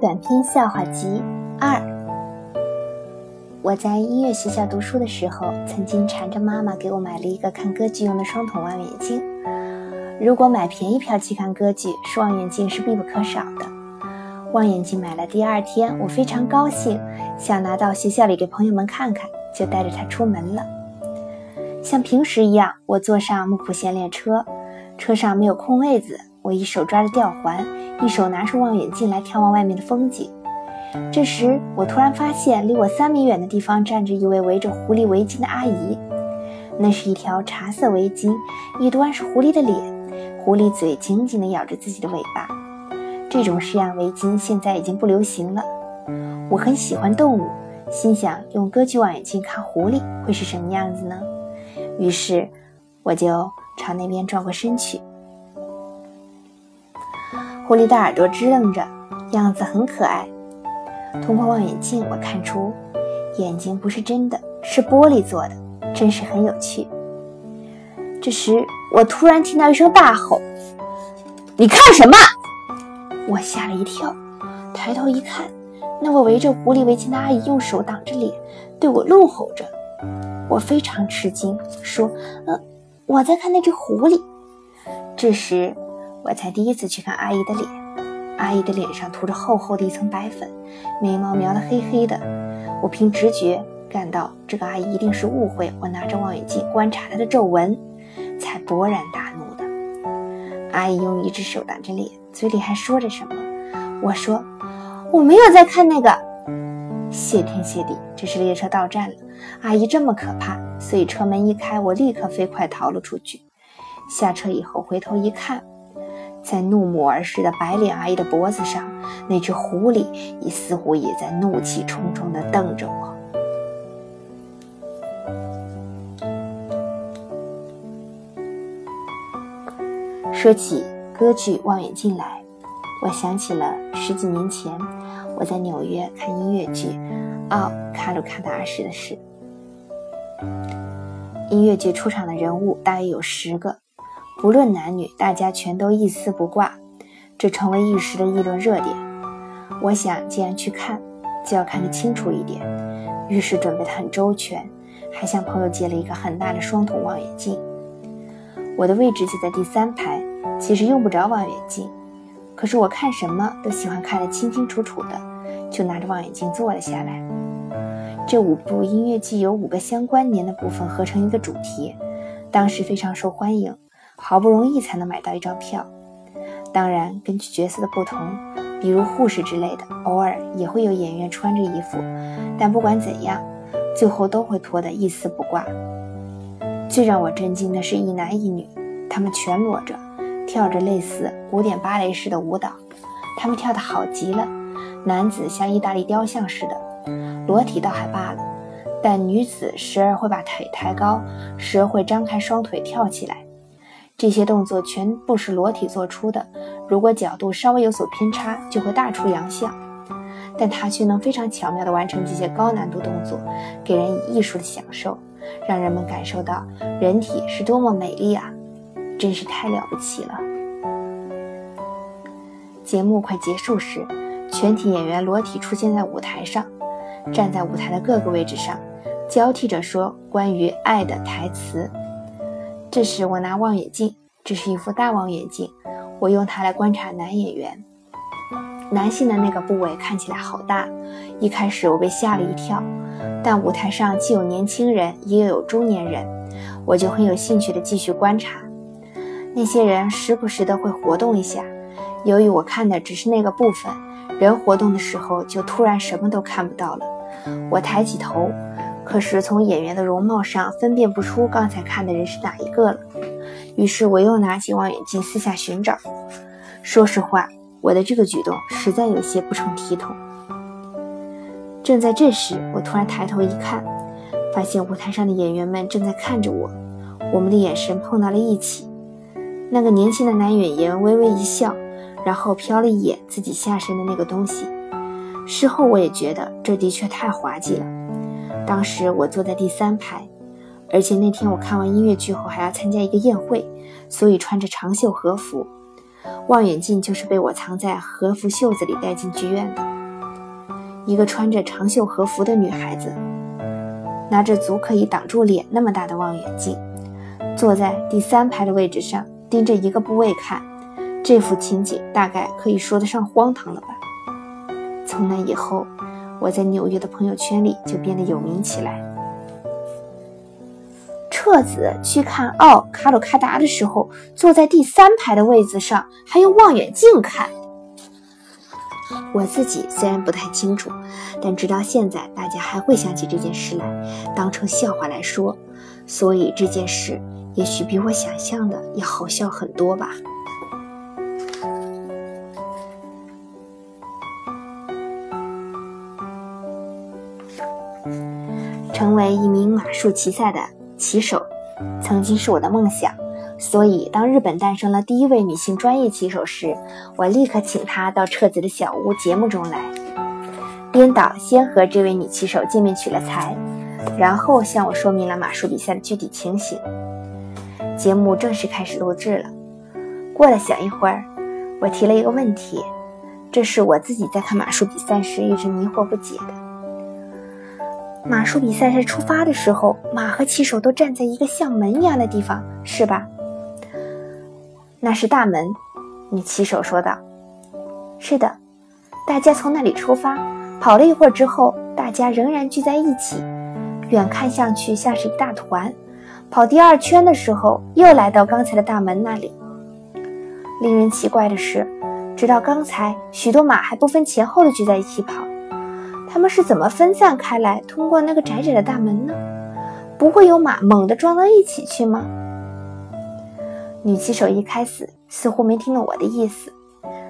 短篇笑话集二。我在音乐学校读书的时候，曾经缠着妈妈给我买了一个看歌剧用的双筒望远镜。如果买便宜票去看歌剧，是望远镜是必不可少的。望远镜买了第二天，我非常高兴，想拿到学校里给朋友们看看，就带着它出门了。像平时一样，我坐上木浦线列车，车上没有空位子。我一手抓着吊环，一手拿出望远镜来眺望外面的风景。这时，我突然发现，离我三米远的地方站着一位围着狐狸围巾的阿姨。那是一条茶色围巾，一端是狐狸的脸，狐狸嘴紧紧地咬着自己的尾巴。这种式样围巾现在已经不流行了。我很喜欢动物，心想用歌剧望远镜看狐狸会是什么样子呢？于是，我就朝那边转过身去。狐狸的耳朵支棱着，样子很可爱。通过望远镜，我看出眼睛不是真的，是玻璃做的，真是很有趣。这时，我突然听到一声大吼：“你看什么？”我吓了一跳，抬头一看，那位围着狐狸围巾的阿姨用手挡着脸，对我怒吼着。我非常吃惊，说：“呃，我在看那只狐狸。”这时。我才第一次去看阿姨的脸，阿姨的脸上涂着厚厚的一层白粉，眉毛描得黑黑的。我凭直觉感到这个阿姨一定是误会我拿着望远镜观察她的皱纹，才勃然大怒的。阿姨用一只手挡着脸，嘴里还说着什么。我说我没有在看那个。谢天谢地，这是列车到站了。阿姨这么可怕，所以车门一开，我立刻飞快逃了出去。下车以后回头一看。在怒目而视的白脸阿姨的脖子上，那只狐狸也似乎也在怒气冲冲地瞪着我。说起歌剧望远镜来，我想起了十几年前我在纽约看音乐剧《奥卡鲁卡达》时的事。音乐剧出场的人物大约有十个。不论男女，大家全都一丝不挂，这成为一时的议论热点。我想，既然去看，就要看得清楚一点，于是准备得很周全，还向朋友借了一个很大的双筒望远镜。我的位置就在第三排，其实用不着望远镜，可是我看什么都喜欢看得清清楚楚的，就拿着望远镜坐了下来。这五部音乐剧有五个相关联的部分合成一个主题，当时非常受欢迎。好不容易才能买到一张票，当然根据角色的不同，比如护士之类的，偶尔也会有演员穿着衣服，但不管怎样，最后都会脱得一丝不挂。最让我震惊的是一男一女，他们全裸着，跳着类似古典芭蕾式的舞蹈，他们跳得好极了。男子像意大利雕像似的，裸体倒还罢了，但女子时而会把腿抬高，时而会张开双腿跳起来。这些动作全部是裸体做出的，如果角度稍微有所偏差，就会大出洋相。但他却能非常巧妙地完成这些高难度动作，给人以艺术的享受，让人们感受到人体是多么美丽啊！真是太了不起了。节目快结束时，全体演员裸体出现在舞台上，站在舞台的各个位置上，交替着说关于爱的台词。这时，我拿望远镜，这是一副大望远镜，我用它来观察男演员。男性的那个部位看起来好大，一开始我被吓了一跳。但舞台上既有年轻人，也有中年人，我就很有兴趣地继续观察。那些人时不时的会活动一下，由于我看的只是那个部分，人活动的时候就突然什么都看不到了。我抬起头。可是从演员的容貌上分辨不出刚才看的人是哪一个了，于是我又拿起望远镜四下寻找。说实话，我的这个举动实在有些不成体统。正在这时，我突然抬头一看，发现舞台上的演员们正在看着我，我们的眼神碰到了一起。那个年轻的男演员微微一笑，然后瞟了一眼自己下身的那个东西。事后我也觉得这的确太滑稽了。当时我坐在第三排，而且那天我看完音乐剧后还要参加一个宴会，所以穿着长袖和服。望远镜就是被我藏在和服袖子里带进剧院的。一个穿着长袖和服的女孩子，拿着足可以挡住脸那么大的望远镜，坐在第三排的位置上，盯着一个部位看。这幅情景大概可以说得上荒唐了吧。从那以后，我在纽约的朋友圈里就变得有名起来。彻子去看奥卡鲁卡达的时候，坐在第三排的位子上，还用望远镜看。我自己虽然不太清楚，但直到现在，大家还会想起这件事来，当成笑话来说。所以这件事也许比我想象的要好笑很多吧。成为一名马术骑赛的骑手，曾经是我的梦想。所以，当日本诞生了第一位女性专业骑手时，我立刻请她到彻子的小屋节目中来。编导先和这位女骑手见面取了材，然后向我说明了马术比赛的具体情形。节目正式开始录制了。过了小一会儿，我提了一个问题，这是我自己在看马术比赛时一直迷惑不解的。马术比赛是出发的时候，马和骑手都站在一个像门一样的地方，是吧？那是大门，女骑手说道。是的，大家从那里出发，跑了一会儿之后，大家仍然聚在一起，远看上去像是一大团。跑第二圈的时候，又来到刚才的大门那里。令人奇怪的是，直到刚才，许多马还不分前后的聚在一起跑。他们是怎么分散开来，通过那个窄窄的大门呢？不会有马猛地撞到一起去吗？女骑手一开始似乎没听懂我的意思，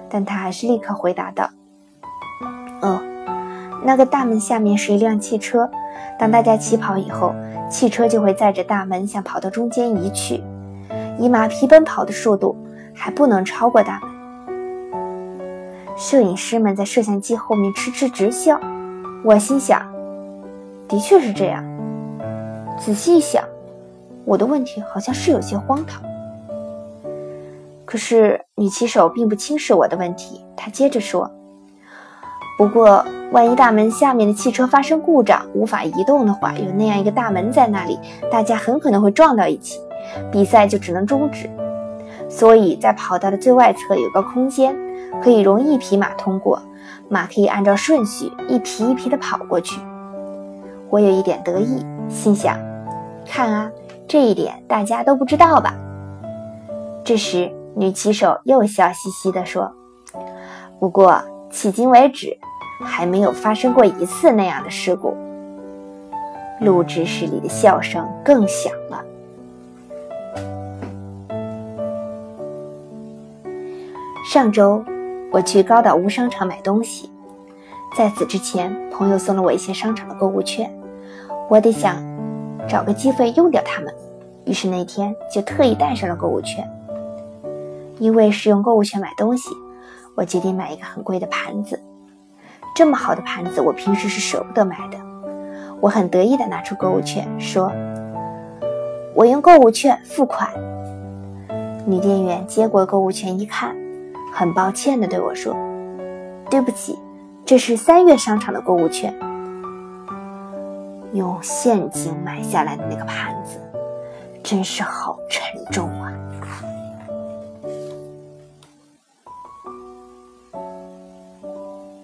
但她还是立刻回答道：“哦，那个大门下面是一辆汽车，当大家起跑以后，汽车就会载着大门向跑道中间移去。以马匹奔跑的速度，还不能超过大门。”摄影师们在摄像机后面痴痴直笑。我心想，的确是这样。仔细一想，我的问题好像是有些荒唐。可是女骑手并不轻视我的问题，她接着说：“不过，万一大门下面的汽车发生故障，无法移动的话，有那样一个大门在那里，大家很可能会撞到一起，比赛就只能终止。所以在跑道的最外侧有个空间，可以容一匹马通过。”马可以按照顺序一匹一匹地跑过去。我有一点得意，心想：看啊，这一点大家都不知道吧？这时，女骑手又笑嘻嘻地说：“不过，迄今为止，还没有发生过一次那样的事故。”录制室里的笑声更响了。上周。我去高岛屋商场买东西，在此之前，朋友送了我一些商场的购物券，我得想找个机会用掉它们，于是那天就特意带上了购物券。因为是用购物券买东西，我决定买一个很贵的盘子。这么好的盘子，我平时是舍不得买的。我很得意地拿出购物券，说：“我用购物券付款。”女店员接过购物券一看。很抱歉地对我说：“对不起，这是三月商场的购物券。用现金买下来的那个盘子，真是好沉重啊。”